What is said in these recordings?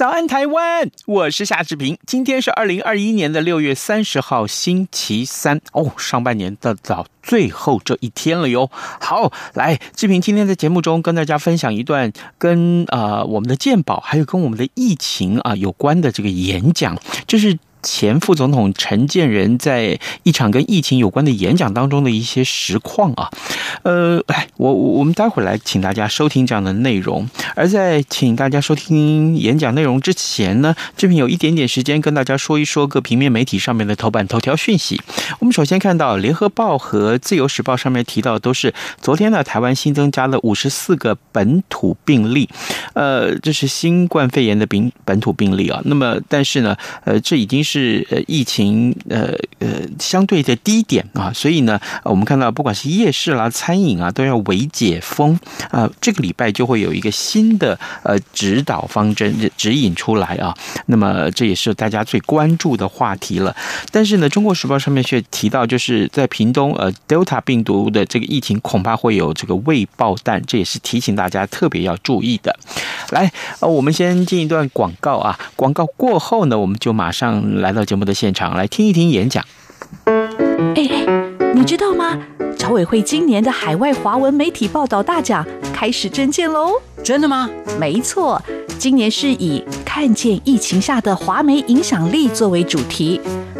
早安，台湾！我是夏志平。今天是二零二一年的六月三十号，星期三哦，上半年的早最后这一天了哟。好，来，志平今天在节目中跟大家分享一段跟呃我们的鉴宝还有跟我们的疫情啊有关的这个演讲，这是。前副总统陈建仁在一场跟疫情有关的演讲当中的一些实况啊，呃，来，我我们待会儿来请大家收听这样的内容。而在请大家收听演讲内容之前呢，这边有一点点时间跟大家说一说各平面媒体上面的头版头条讯息。我们首先看到《联合报》和《自由时报》上面提到的都是昨天呢，台湾新增加了五十四个本土病例，呃，这是新冠肺炎的病本土病例啊。那么，但是呢，呃，这已经是。是呃疫情呃呃相对的低点啊，所以呢，我们看到不管是夜市啦、餐饮啊，都要微解封啊。这个礼拜就会有一个新的呃指导方针指引出来啊。那么这也是大家最关注的话题了。但是呢，《中国时报》上面却提到，就是在屏东呃 Delta 病毒的这个疫情恐怕会有这个未爆弹，这也是提醒大家特别要注意的。来，呃，我们先进一段广告啊，广告过后呢，我们就马上。来到节目的现场，来听一听演讲。哎哎，你知道吗？侨委会今年的海外华文媒体报道大奖开始征件喽！真的吗？没错，今年是以“看见疫情下的华媒影响力”作为主题。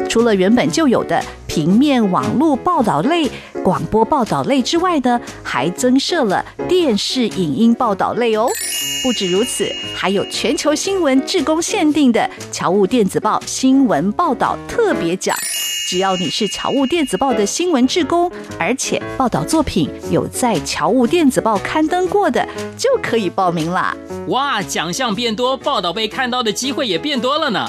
除了原本就有的平面、网络报道类、广播报道类之外呢，还增设了电视影音报道类哦。不止如此，还有全球新闻志工限定的侨务电子报新闻报道特别奖。只要你是侨务电子报的新闻志工，而且报道作品有在侨务电子报刊登过的，就可以报名啦。哇，奖项变多，报道被看到的机会也变多了呢。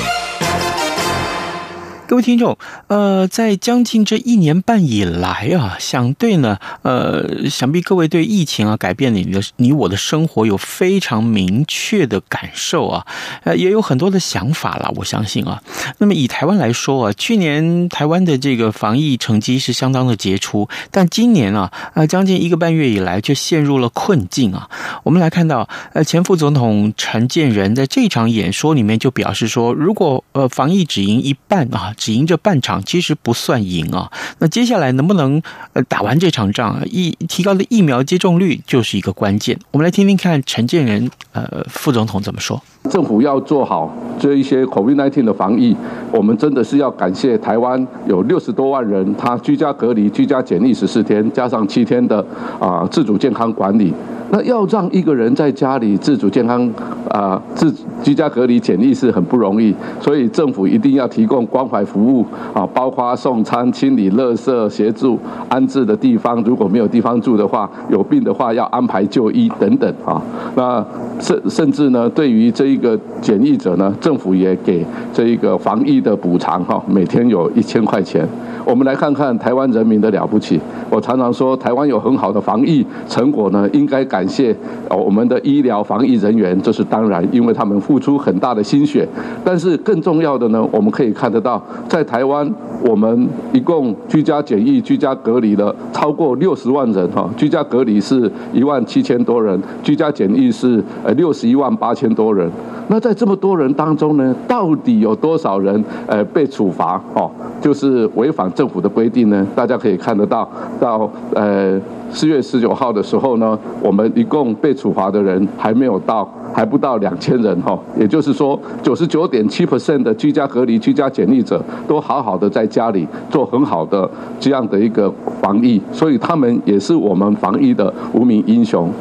各位听众，呃，在将近这一年半以来啊，想对呢，呃，想必各位对疫情啊改变你的你我的生活有非常明确的感受啊，呃，也有很多的想法了。我相信啊，那么以台湾来说啊，去年台湾的这个防疫成绩是相当的杰出，但今年啊，呃，将近一个半月以来却陷入了困境啊。我们来看到，呃，前副总统陈建仁在这场演说里面就表示说，如果呃防疫只赢一半啊。只赢这半场其实不算赢啊，那接下来能不能呃打完这场仗，疫提高的疫苗接种率就是一个关键。我们来听听看陈建仁呃副总统怎么说。政府要做好这一些 COVID-19 的防疫，我们真的是要感谢台湾有六十多万人，他居家隔离、居家检疫十四天，加上七天的啊自主健康管理。那要让一个人在家里自主健康啊自居家隔离检疫是很不容易，所以政府一定要提供关怀服务啊，包括送餐、清理垃圾、协助安置的地方。如果没有地方住的话，有病的话要安排就医等等啊。那甚甚至呢，对于这一个检疫者呢，政府也给这一个防疫的补偿哈，每天有一千块钱。我们来看看台湾人民的了不起。我常常说，台湾有很好的防疫成果呢，应该感谢我们的医疗防疫人员，这是当然，因为他们付出很大的心血。但是更重要的呢，我们可以看得到，在台湾，我们一共居家检疫、居家隔离了超过六十万人哈，居家隔离是一万七千多人，居家检疫是呃六十一万八千多人。那在这么多人当中呢，到底有多少人呃被处罚哦？就是违反政府的规定呢？大家可以看得到，到呃四月十九号的时候呢，我们一共被处罚的人还没有到，还不到两千人哈。也就是说，九十九点七 percent 的居家隔离、居家检疫者都好好的在家里做很好的这样的一个防疫，所以他们也是我们防疫的无名英雄。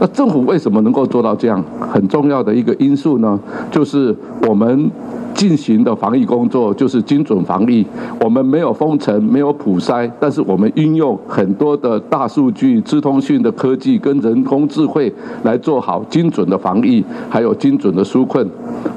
那政府为什么能够做到这样？很重要的一个因素呢，就是我们。进行的防疫工作就是精准防疫，我们没有封城，没有普筛，但是我们运用很多的大数据、资通讯的科技跟人工智慧来做好精准的防疫，还有精准的纾困。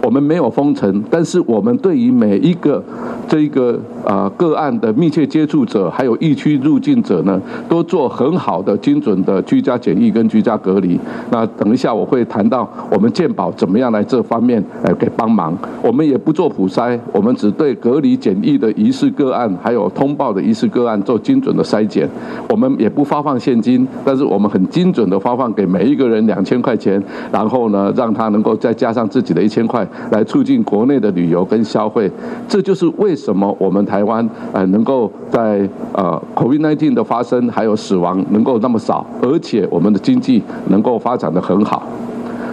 我们没有封城，但是我们对于每一个这一个啊个案的密切接触者，还有疫区入境者呢，都做很好的精准的居家检疫跟居家隔离。那等一下我会谈到我们健保怎么样来这方面来给帮忙，我们也不。不做普筛，我们只对隔离检疫的疑似个案，还有通报的疑似个案做精准的筛检。我们也不发放现金，但是我们很精准的发放给每一个人两千块钱，然后呢，让他能够再加上自己的一千块，来促进国内的旅游跟消费。这就是为什么我们台湾呃能够在呃 COVID-19 的发生还有死亡能够那么少，而且我们的经济能够发展得很好。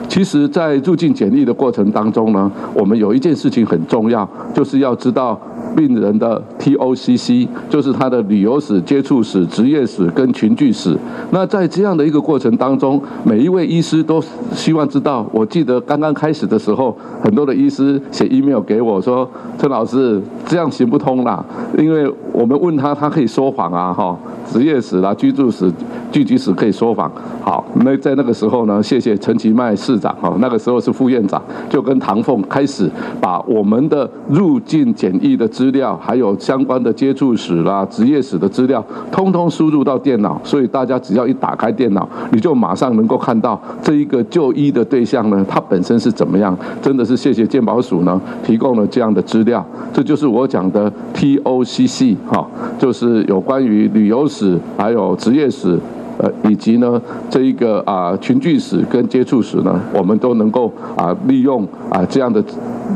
其实，在入境检疫的过程当中呢，我们有一件事情很重要，就是要知道病人的 TOCC，就是他的旅游史、接触史、职业史跟群聚史。那在这样的一个过程当中，每一位医师都希望知道。我记得刚刚开始的时候，很多的医师写 email 给我说：“陈老师，这样行不通啦，因为我们问他，他可以说谎啊，哈，职业史啦、居住史、聚集史可以说谎。”好，那在那个时候呢，谢谢陈其迈市长哈，那个时候是副院长，就跟唐凤开始把我们的入境检疫的资料，还有相关的接触史啦、职业史的资料，通通输入到电脑，所以大家只要一打开电脑，你就马上能够看到这一个就医的对象呢，他本身是怎么样。真的是谢谢健保署呢，提供了这样的资料，这就是我讲的 TOCC 哈，就是有关于旅游史，史还有职业史。呃，以及呢，这一个啊群聚史跟接触史呢，我们都能够啊利用啊这样的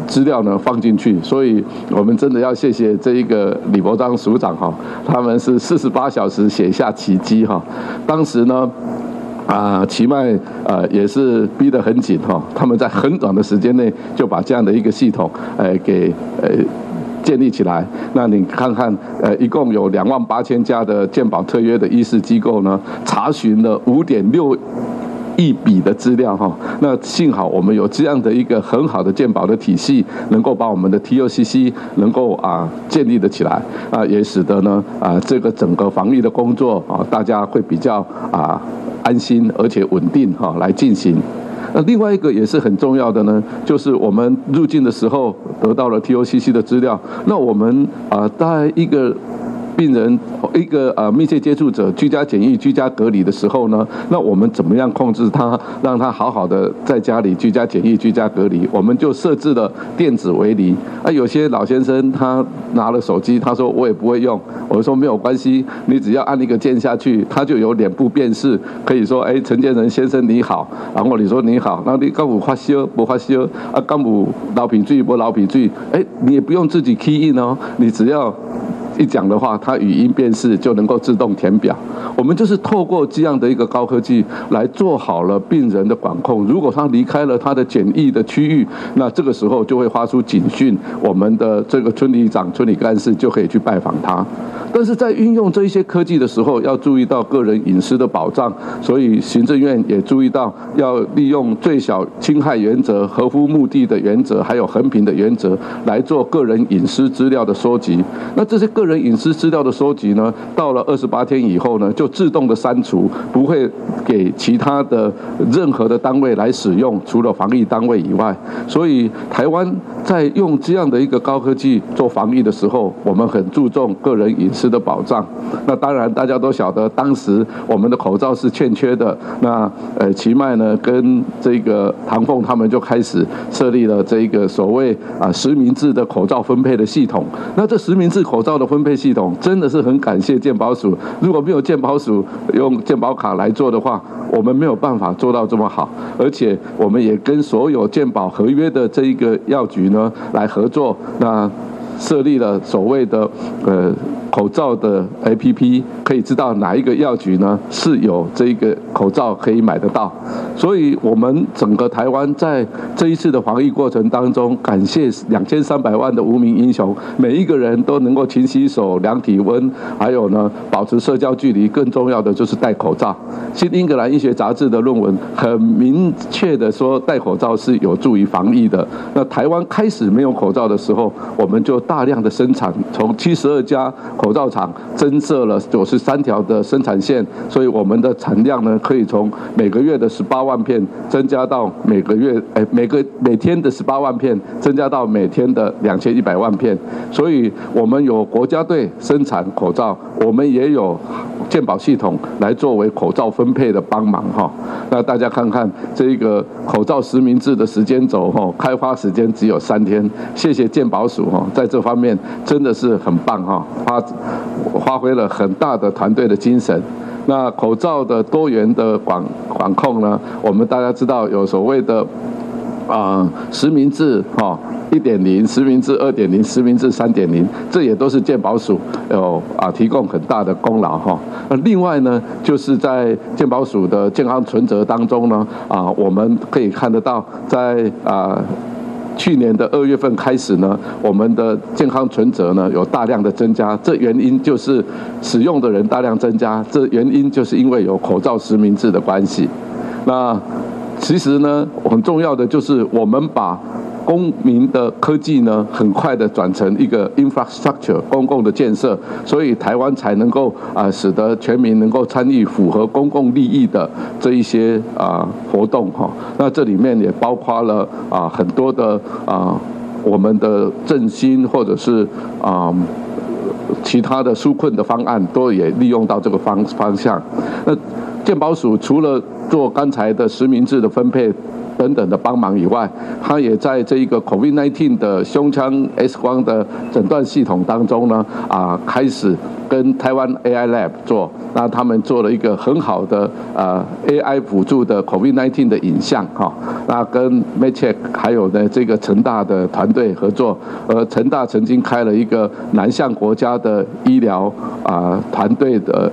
资料呢放进去，所以我们真的要谢谢这一个李伯章署长哈，他们是四十八小时写下奇迹哈，当时呢啊奇迈呃也是逼得很紧哈，他们在很短的时间内就把这样的一个系统呃给呃。建立起来，那你看看，呃，一共有两万八千家的健保特约的医师机构呢，查询了五点六亿笔的资料哈。那幸好我们有这样的一个很好的健保的体系，能够把我们的 TOCC 能够啊建立的起来啊，也使得呢啊这个整个防疫的工作啊，大家会比较啊安心而且稳定哈来进行。那另外一个也是很重要的呢，就是我们入境的时候得到了 TOCC 的资料，那我们啊在一个。病人一个呃密切接触者居家检疫、居家隔离的时候呢，那我们怎么样控制他，让他好好的在家里居家检疫、居家隔离？我们就设置了电子围篱。啊，有些老先生他拿了手机，他说我也不会用，我说没有关系，你只要按一个键下去，他就有脸部辨识，可以说哎，陈建仁先生你好，然后你说你好，那你刚有发烧不发烧？啊，刚有流鼻水不流鼻水？哎，你也不用自己 key in 哦，你只要。一讲的话，它语音辨识就能够自动填表。我们就是透过这样的一个高科技来做好了病人的管控。如果他离开了他的检疫的区域，那这个时候就会发出警讯，我们的这个村里长、村里干事就可以去拜访他。但是在运用这一些科技的时候，要注意到个人隐私的保障，所以行政院也注意到要利用最小侵害原则、合乎目的的原则，还有衡平的原则来做个人隐私资料的收集。那这些个人隐私资料的收集呢，到了二十八天以后呢，就自动的删除，不会给其他的任何的单位来使用，除了防疫单位以外。所以台湾在用这样的一个高科技做防疫的时候，我们很注重个人隐私的保障。那当然大家都晓得，当时我们的口罩是欠缺的。那呃，奇迈呢跟这个唐凤他们就开始设立了这个所谓啊实名制的口罩分配的系统。那这实名制口罩的分配系统真的是很感谢健保署。如果没有健保署用健保卡来做的话，我们没有办法做到这么好。而且我们也跟所有健保合约的这一个药局呢来合作。那设立了所谓的呃口罩的 APP，可以知道哪一个药局呢是有这个口罩可以买得到。所以，我们整个台湾在这一次的防疫过程当中，感谢两千三百万的无名英雄，每一个人都能够勤洗手、量体温，还有呢保持社交距离。更重要的就是戴口罩。新英格兰医学杂志的论文很明确的说，戴口罩是有助于防疫的。那台湾开始没有口罩的时候，我们就大量的生产，从七十二家口罩厂增设了九十三条的生产线，所以我们的产量呢，可以从每个月的十八万片增加到每个月，哎，每个每天的十八万片增加到每天的两千一百万片，所以我们有国家队生产口罩，我们也有健保系统来作为口罩分配的帮忙哈。那大家看看这个口罩实名制的时间轴哈，开发时间只有三天，谢谢健保署哈，在这方面真的是很棒哈，发发挥了很大的团队的精神。那口罩的多元的管管控呢，我们大家知道有所谓的啊实名制哈一点零、实名制二点零、实名制三点零，这也都是健保署有啊提供很大的功劳哈。那另外呢，就是在健保署的健康存折当中呢啊，我们可以看得到在啊。去年的二月份开始呢，我们的健康存折呢有大量的增加，这原因就是使用的人大量增加，这原因就是因为有口罩实名制的关系。那其实呢，很重要的就是我们把。公民的科技呢，很快的转成一个 infrastructure 公共的建设，所以台湾才能够啊，使得全民能够参与符合公共利益的这一些啊活动哈。那这里面也包括了啊很多的啊我们的振兴或者是啊其他的纾困的方案，都也利用到这个方方向。那健保署除了做刚才的实名制的分配。等等的帮忙以外，他也在这一个 COVID-19 的胸腔 X 光的诊断系统当中呢，啊，开始跟台湾 AI Lab 做，那他们做了一个很好的呃 AI 辅助的 COVID-19 的影像哈，那跟 Medcheck 还有呢这个成大的团队合作，呃，成大曾经开了一个南向国家的医疗啊团队的。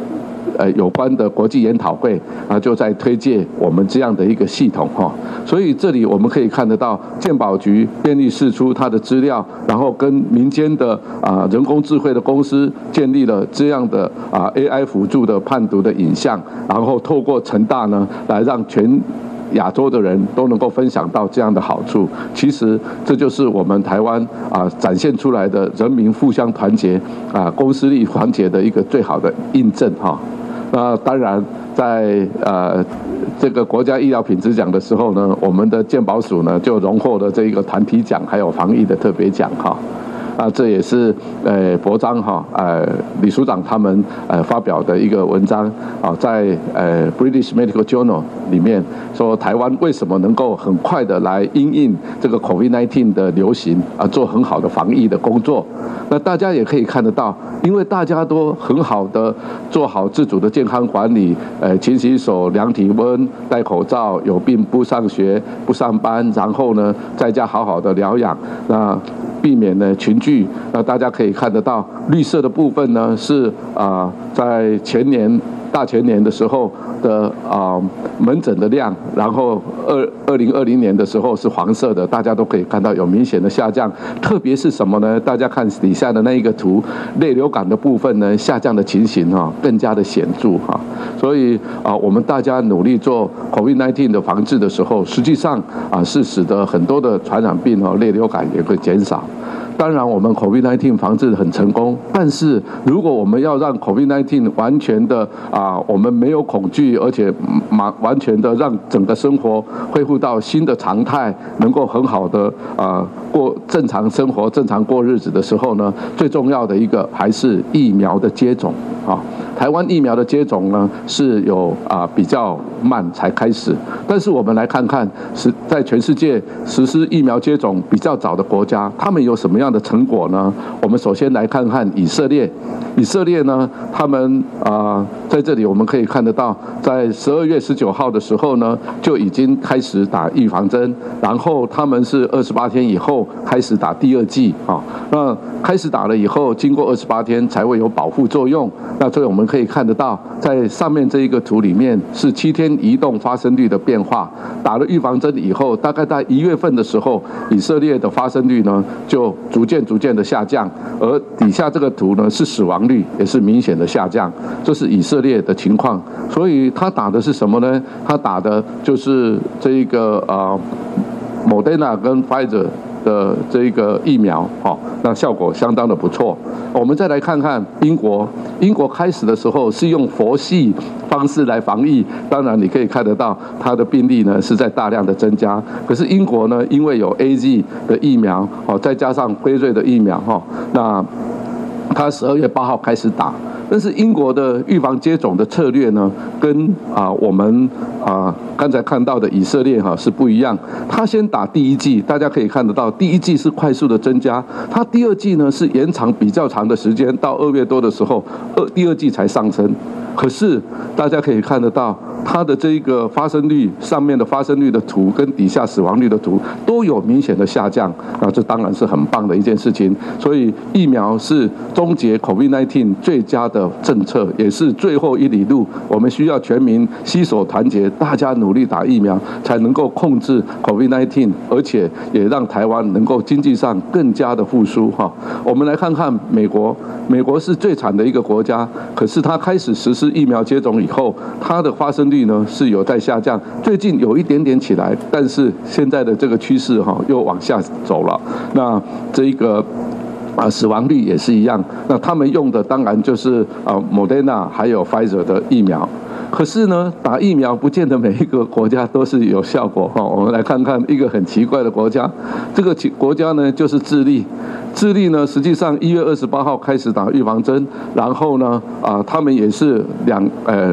呃，有关的国际研讨会啊，就在推介我们这样的一个系统哈，所以这里我们可以看得到，健保局便利释出它的资料，然后跟民间的啊人工智慧的公司建立了这样的啊 AI 辅助的判读的影像，然后透过成大呢，来让全亚洲的人都能够分享到这样的好处。其实这就是我们台湾啊展现出来的人民互相团结啊公私力团结的一个最好的印证哈。那当然，在呃这个国家医疗品质奖的时候呢，我们的健保署呢就荣获了这一个团体奖，还有防疫的特别奖哈。啊，这也是呃博章哈，呃李署长他们呃发表的一个文章啊，在呃 British Medical Journal 里面说，台湾为什么能够很快的来因应这个 COVID-19 的流行啊，做很好的防疫的工作。那大家也可以看得到，因为大家都很好的做好自主的健康管理，呃勤洗手、量体温、戴口罩，有病不上学、不上班，然后呢在家好好的疗养，那避免呢群聚。那大家可以看得到，绿色的部分呢是啊，在前年大前年的时候的啊、门诊的量，然后二二零二零年的时候是黄色的，大家都可以看到有明显的下降。特别是什么呢？大家看底下的那一个图，泪流感的部分呢，下降的情形哈更加的显著哈。所以啊，我们大家努力做 COVID-19 的防治的时候，实际上啊是使得很多的传染病哦，类流感也会减少。当然，我们 COVID-19 防治很成功，但是如果我们要让 COVID-19 完全的啊，我们没有恐惧，而且完完全的让整个生活恢复到新的常态，能够很好的啊过正常生活、正常过日子的时候呢，最重要的一个还是疫苗的接种啊。台湾疫苗的接种呢是有啊比较慢才开始，但是我们来看看是在全世界实施疫苗接种比较早的国家，他们有什么样的成果呢？我们首先来看看以色列，以色列呢，他们啊在这里我们可以看得到，在十二月十九号的时候呢就已经开始打预防针，然后他们是二十八天以后开始打第二剂啊，那开始打了以后，经过二十八天才会有保护作用，那所以我们。可以看得到，在上面这一个图里面是七天移动发生率的变化。打了预防针以后，大概在一月份的时候，以色列的发生率呢就逐渐逐渐的下降，而底下这个图呢是死亡率也是明显的下降，这是以色列的情况。所以他打的是什么呢？他打的就是这一个呃 Modena 跟 Pfizer。的这个疫苗，哈，那效果相当的不错。我们再来看看英国，英国开始的时候是用佛系方式来防疫，当然你可以看得到它的病例呢是在大量的增加。可是英国呢，因为有 AZ 的疫苗，哦，再加上辉瑞的疫苗，哈，那它十二月八号开始打。但是英国的预防接种的策略呢，跟啊我们啊刚才看到的以色列哈是不一样。他先打第一剂，大家可以看得到，第一剂是快速的增加，他第二剂呢是延长比较长的时间，到二月多的时候，二第二剂才上升。可是大家可以看得到，它的这个发生率上面的发生率的图跟底下死亡率的图都有明显的下降，那，这当然是很棒的一件事情。所以疫苗是终结 COVID-19 最佳的政策，也是最后一里路。我们需要全民携手团结，大家努力打疫苗，才能够控制 COVID-19，而且也让台湾能够经济上更加的复苏。哈，我们来看看美国，美国是最惨的一个国家，可是它开始实施。疫苗接种以后，它的发生率呢是有在下降，最近有一点点起来，但是现在的这个趋势哈又往下走了。那这一个啊死亡率也是一样。那他们用的当然就是啊莫德纳还有 Pfizer 的疫苗。可是呢，打疫苗不见得每一个国家都是有效果哈。我们来看看一个很奇怪的国家，这个国家呢就是智利。智利呢，实际上一月二十八号开始打预防针，然后呢，啊，他们也是两呃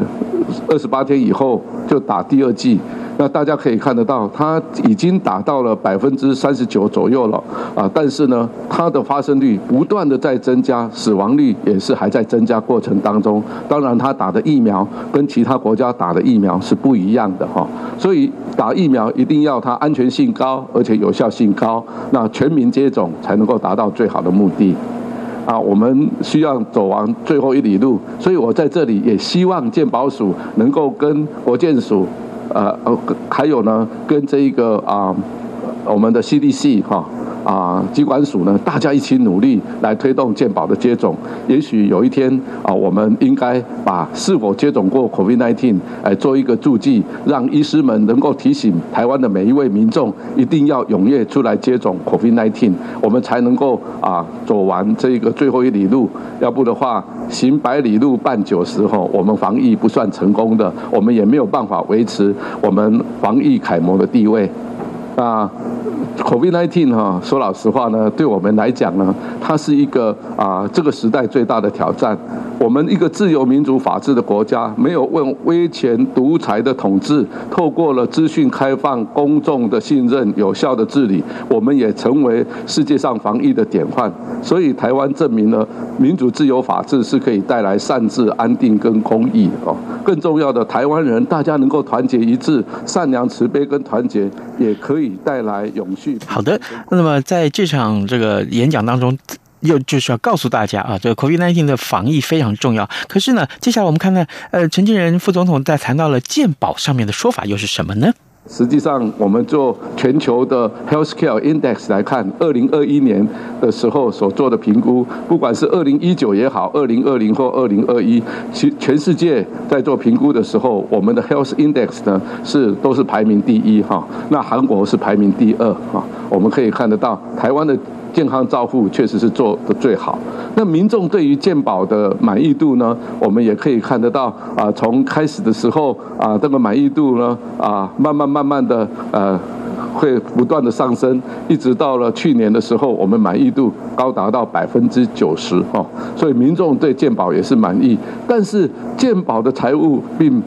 二十八天以后就打第二剂。那大家可以看得到，它已经达到了百分之三十九左右了啊！但是呢，它的发生率不断的在增加，死亡率也是还在增加过程当中。当然，它打的疫苗跟其他国家打的疫苗是不一样的哈。所以打疫苗一定要它安全性高，而且有效性高，那全民接种才能够达到最好的目的。啊，我们需要走完最后一里路，所以我在这里也希望健保署能够跟国健署。呃，还有呢，跟这一个啊，我们的 CDC 哈，啊，机管署呢，大家一起努力来推动健保的接种。也许有一天啊，我们应该把是否接种过 COVID-19 来做一个注记，让医师们能够提醒台湾的每一位民众，一定要踊跃出来接种 COVID-19，我们才能够啊走完这一个最后一里路。要不的话，行百里路半九十后，我们防疫不算成功的，我们也没有办法维持我们防疫楷模的地位。啊，COVID-19 哈，说老实话呢，对我们来讲呢，它是一个啊，这个时代最大的挑战。我们一个自由民主法治的国家，没有问威权独裁的统治，透过了资讯开放、公众的信任、有效的治理，我们也成为世界上防疫的典范。所以，台湾证明了民主、自由、法治是可以带来善治、安定跟公益的哦。更重要的，台湾人大家能够团结一致、善良、慈悲跟团结，也可以带来永续。好的，那么在这场这个演讲当中。又就是要告诉大家啊，这个 COVID-19 的防疫非常重要。可是呢，接下来我们看看，呃，陈建仁副总统在谈到了健保上面的说法又是什么呢？实际上，我们做全球的 Healthcare Index 来看，二零二一年的时候所做的评估，不管是二零一九也好，二零二零或二零二一，其全世界在做评估的时候，我们的 Health Index 呢是都是排名第一哈，那韩国是排名第二哈，我们可以看得到台湾的。健康照护确实是做得最好。那民众对于健保的满意度呢？我们也可以看得到啊，从开始的时候啊，这个满意度呢啊，慢慢慢慢的呃，会不断的上升，一直到了去年的时候，我们满意度高达到百分之九十哦。所以民众对健保也是满意，但是健保的财务并。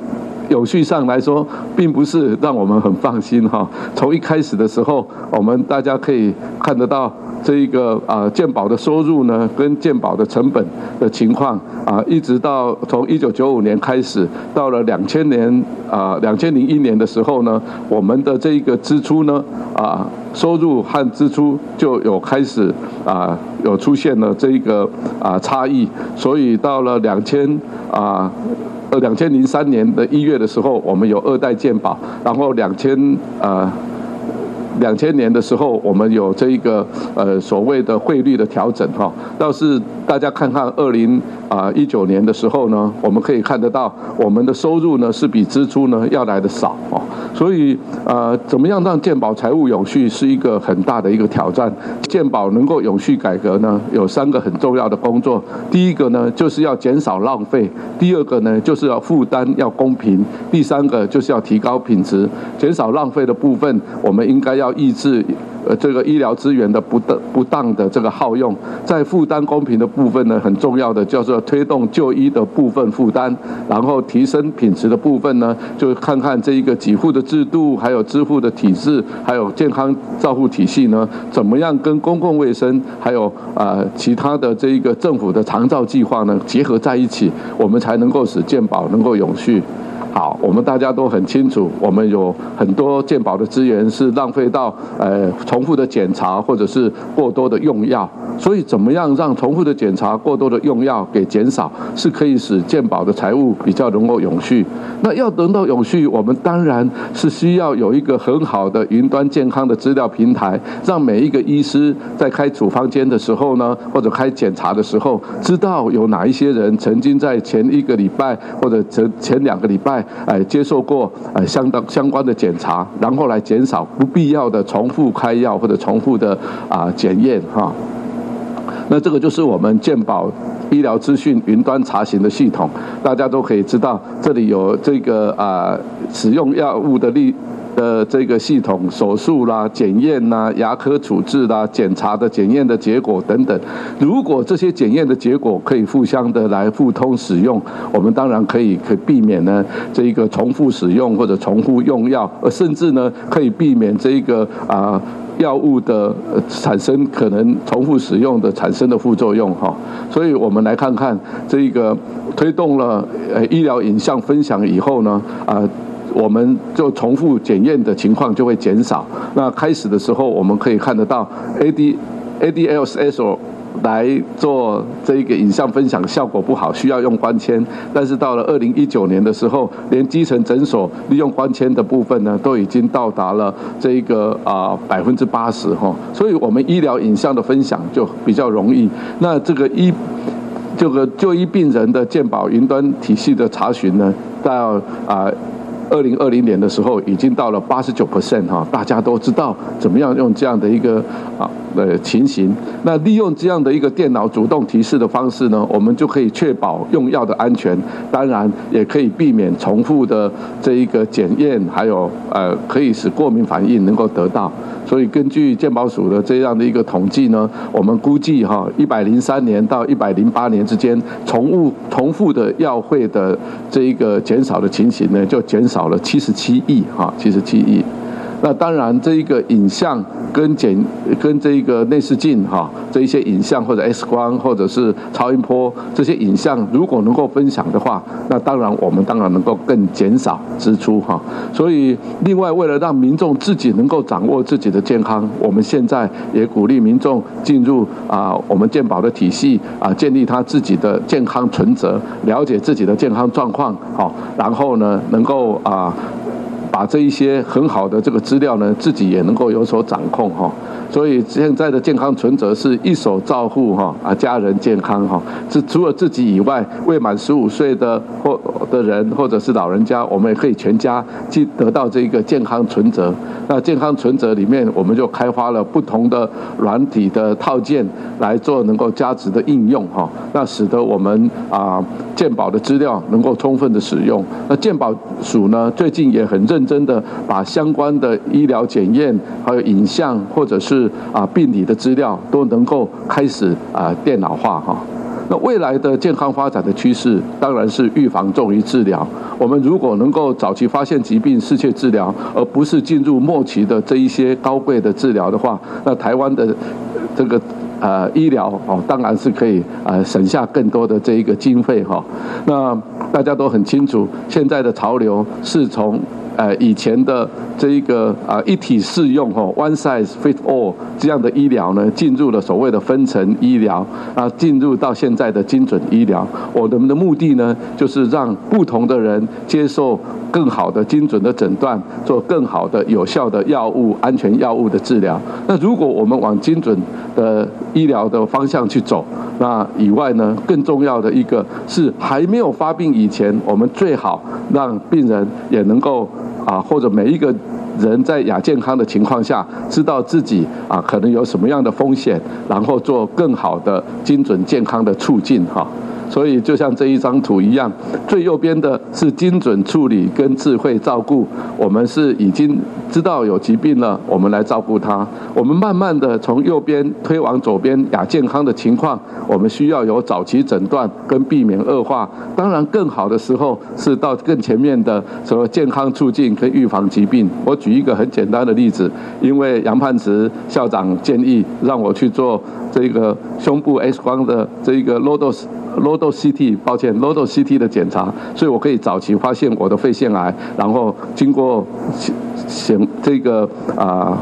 有序上来说，并不是让我们很放心哈。从一开始的时候，我们大家可以看得到这一个啊健保的收入呢，跟健保的成本的情况啊，一直到从一九九五年开始，到了两千年啊两千零一年的时候呢，我们的这一个支出呢啊收入和支出就有开始啊有出现了这一个啊差异，所以到了两千啊。呃，两千零三年的一月的时候，我们有二代鉴宝，然后两千呃。两千年的时候，我们有这一个呃所谓的汇率的调整哈。倒是大家看看二零啊一九年的时候呢，我们可以看得到我们的收入呢是比支出呢要来的少哦。所以呃，怎么样让健保财务永续是一个很大的一个挑战。健保能够永续改革呢，有三个很重要的工作。第一个呢，就是要减少浪费；第二个呢，就是要负担要公平；第三个就是要提高品质。减少浪费的部分，我们应该。要抑制呃这个医疗资源的不当不当的这个耗用，在负担公平的部分呢，很重要的叫做推动就医的部分负担，然后提升品质的部分呢，就看看这一个给付的制度，还有支付的体制，还有健康照护体系呢，怎么样跟公共卫生还有啊其他的这一个政府的长照计划呢结合在一起，我们才能够使健保能够永续。好，我们大家都很清楚，我们有很多健保的资源是浪费到呃重复的检查或者是过多的用药，所以怎么样让重复的检查、过多的用药给减少，是可以使健保的财务比较能够永续。那要得到永续，我们当然是需要有一个很好的云端健康的资料平台，让每一个医师在开处方间的时候呢，或者开检查的时候，知道有哪一些人曾经在前一个礼拜或者前前两个礼拜。哎，接受过呃相当相关的检查，然后来减少不必要的重复开药或者重复的啊检验哈。那这个就是我们健保医疗资讯云端查询的系统，大家都可以知道，这里有这个啊使用药物的例。的这个系统，手术啦、检验啦、牙科处置啦、检查的检验的结果等等，如果这些检验的结果可以互相的来互通使用，我们当然可以可避免呢这一个重复使用或者重复用药，甚至呢可以避免这一个啊药物的产生可能重复使用的产生的副作用哈。所以我们来看看这一个推动了呃医疗影像分享以后呢啊。我们就重复检验的情况就会减少。那开始的时候，我们可以看得到 AD ADL SSO 来做这一个影像分享效果不好，需要用光纤。但是到了二零一九年的时候，连基层诊所利用光纤的部分呢，都已经到达了这一个啊百分之八十哈。所以我们医疗影像的分享就比较容易。那这个医这个就医病人的健保云端体系的查询呢，到啊。二零二零年的时候，已经到了八十九 percent 哈，大家都知道怎么样用这样的一个啊的情形。那利用这样的一个电脑主动提示的方式呢，我们就可以确保用药的安全，当然也可以避免重复的这一个检验，还有呃可以使过敏反应能够得到。所以根据健保署的这样的一个统计呢，我们估计哈，一百零三年到一百零八年之间，重复重复的药费的这一个减少的情形呢，就减少了七十七亿哈，七十七亿。那当然，这一个影像跟检跟这一个内视镜哈，这一些影像或者 X 光或者是超音波这些影像，如果能够分享的话，那当然我们当然能够更减少支出哈。所以，另外为了让民众自己能够掌握自己的健康，我们现在也鼓励民众进入啊我们健保的体系啊，建立他自己的健康存折，了解自己的健康状况好，然后呢能够啊。把这一些很好的这个资料呢，自己也能够有所掌控哈。所以现在的健康存折是一手照护哈啊家人健康哈，是除了自己以外，未满十五岁的或的人或者是老人家，我们也可以全家去得到这个健康存折。那健康存折里面，我们就开发了不同的软体的套件来做能够加值的应用哈，那使得我们啊健保的资料能够充分的使用。那健保署呢，最近也很认真的把相关的医疗检验还有影像或者是啊，病理的资料都能够开始啊电脑化哈。那未来的健康发展的趋势，当然是预防重于治疗。我们如果能够早期发现疾病、适切治疗，而不是进入末期的这一些高贵的治疗的话，那台湾的这个呃医疗哦，当然是可以呃省下更多的这一个经费哈。那大家都很清楚，现在的潮流是从。呃，以前的这一个啊一体适用哈，one size fit all 这样的医疗呢，进入了所谓的分层医疗啊，进入到现在的精准医疗。我们的目的呢，就是让不同的人接受更好的精准的诊断，做更好的有效的药物、安全药物的治疗。那如果我们往精准的医疗的方向去走，那以外呢，更重要的一个是还没有发病以前，我们最好让病人也能够。啊，或者每一个人在亚健康的情况下，知道自己啊可能有什么样的风险，然后做更好的精准健康的促进哈。所以就像这一张图一样，最右边的是精准处理跟智慧照顾。我们是已经知道有疾病了，我们来照顾它。我们慢慢的从右边推往左边，亚健康的情况，我们需要有早期诊断跟避免恶化。当然，更好的时候是到更前面的什么健康促进跟预防疾病。我举一个很简单的例子，因为杨盼池校长建议让我去做这个胸部 X 光的这个 Lodos Lodos CT，抱歉 Lodos CT 的检查，所以我可以早期发现我的肺腺癌，然后经过行这个啊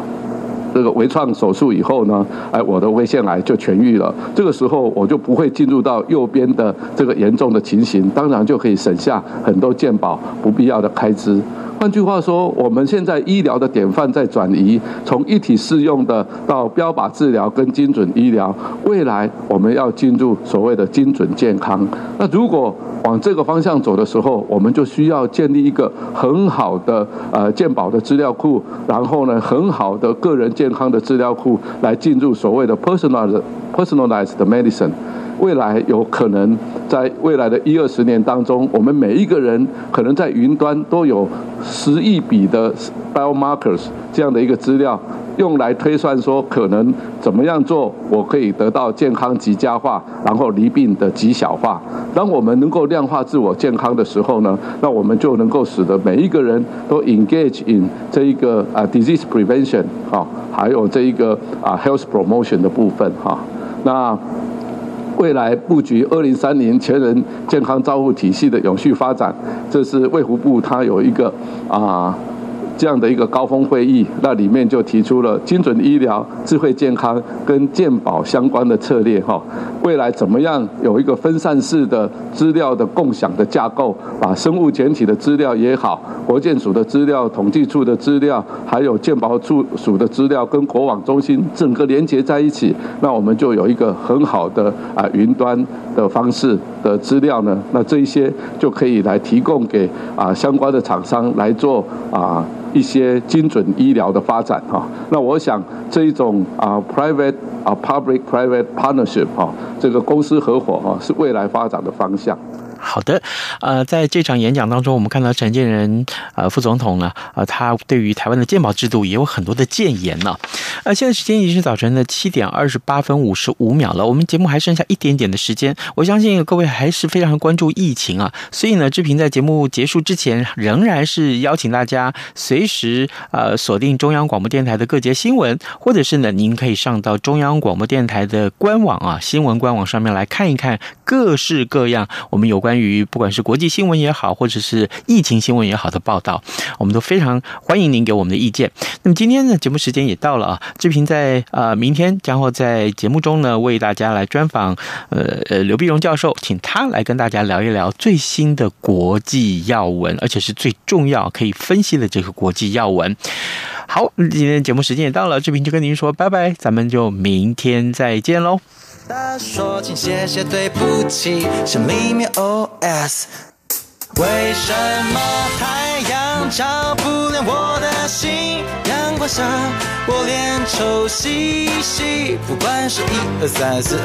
这个微创手术以后呢，哎，我的肺腺癌就痊愈了。这个时候我就不会进入到右边的这个严重的情形，当然就可以省下很多健保不必要的开支。换句话说，我们现在医疗的典范在转移，从一体适用的到标靶治疗跟精准医疗。未来我们要进入所谓的精准健康。那如果往这个方向走的时候，我们就需要建立一个很好的呃健保的资料库，然后呢，很好的个人健康的资料库，来进入所谓的 personalized personalized medicine。未来有可能在未来的一二十年当中，我们每一个人可能在云端都有十亿笔的 biomarkers 这样的一个资料，用来推算说可能怎么样做，我可以得到健康极佳化，然后离病的极小化。当我们能够量化自我健康的时候呢，那我们就能够使得每一个人都 engage in 这一个啊 disease prevention 哈，还有这一个啊 health promotion 的部分哈，那。未来布局二零三零全人健康照护体系的永续发展，这是卫福部它有一个啊。这样的一个高峰会议，那里面就提出了精准医疗、智慧健康跟健保相关的策略哈。未来怎么样有一个分散式的资料的共享的架构，把生物检体的资料也好，国健署的资料、统计处的资料，还有健保处署的资料，跟国网中心整个连接在一起，那我们就有一个很好的啊云端的方式的资料呢。那这一些就可以来提供给啊相关的厂商来做啊。一些精准医疗的发展哈，那我想这一种啊 private 啊 public private partnership 哈，这个公司合伙哈是未来发展的方向。好的，呃，在这场演讲当中，我们看到陈建仁呃副总统呢，呃，他对于台湾的鉴保制度也有很多的建言呢。呃，现在时间已经是早晨的七点二十八分五十五秒了，我们节目还剩下一点点的时间，我相信各位还是非常关注疫情啊，所以呢，志平在节目结束之前，仍然是邀请大家随时呃锁定中央广播电台的各节新闻，或者是呢，您可以上到中央广播电台的官网啊，新闻官网上面来看一看各式各样我们有关。关于不管是国际新闻也好，或者是疫情新闻也好的报道，我们都非常欢迎您给我们的意见。那么今天的节目时间也到了啊，志平在呃明天将会在节目中呢为大家来专访呃呃刘碧荣教授，请他来跟大家聊一聊最新的国际要闻，而且是最重要可以分析的这个国际要闻。好，今天节目时间也到了，志平就跟您说拜拜，咱们就明天再见喽。他说：“请谢谢对不起，心里面 OS。为什么太阳照不亮我的心？阳光下，我脸臭兮兮。不管是一二三四。”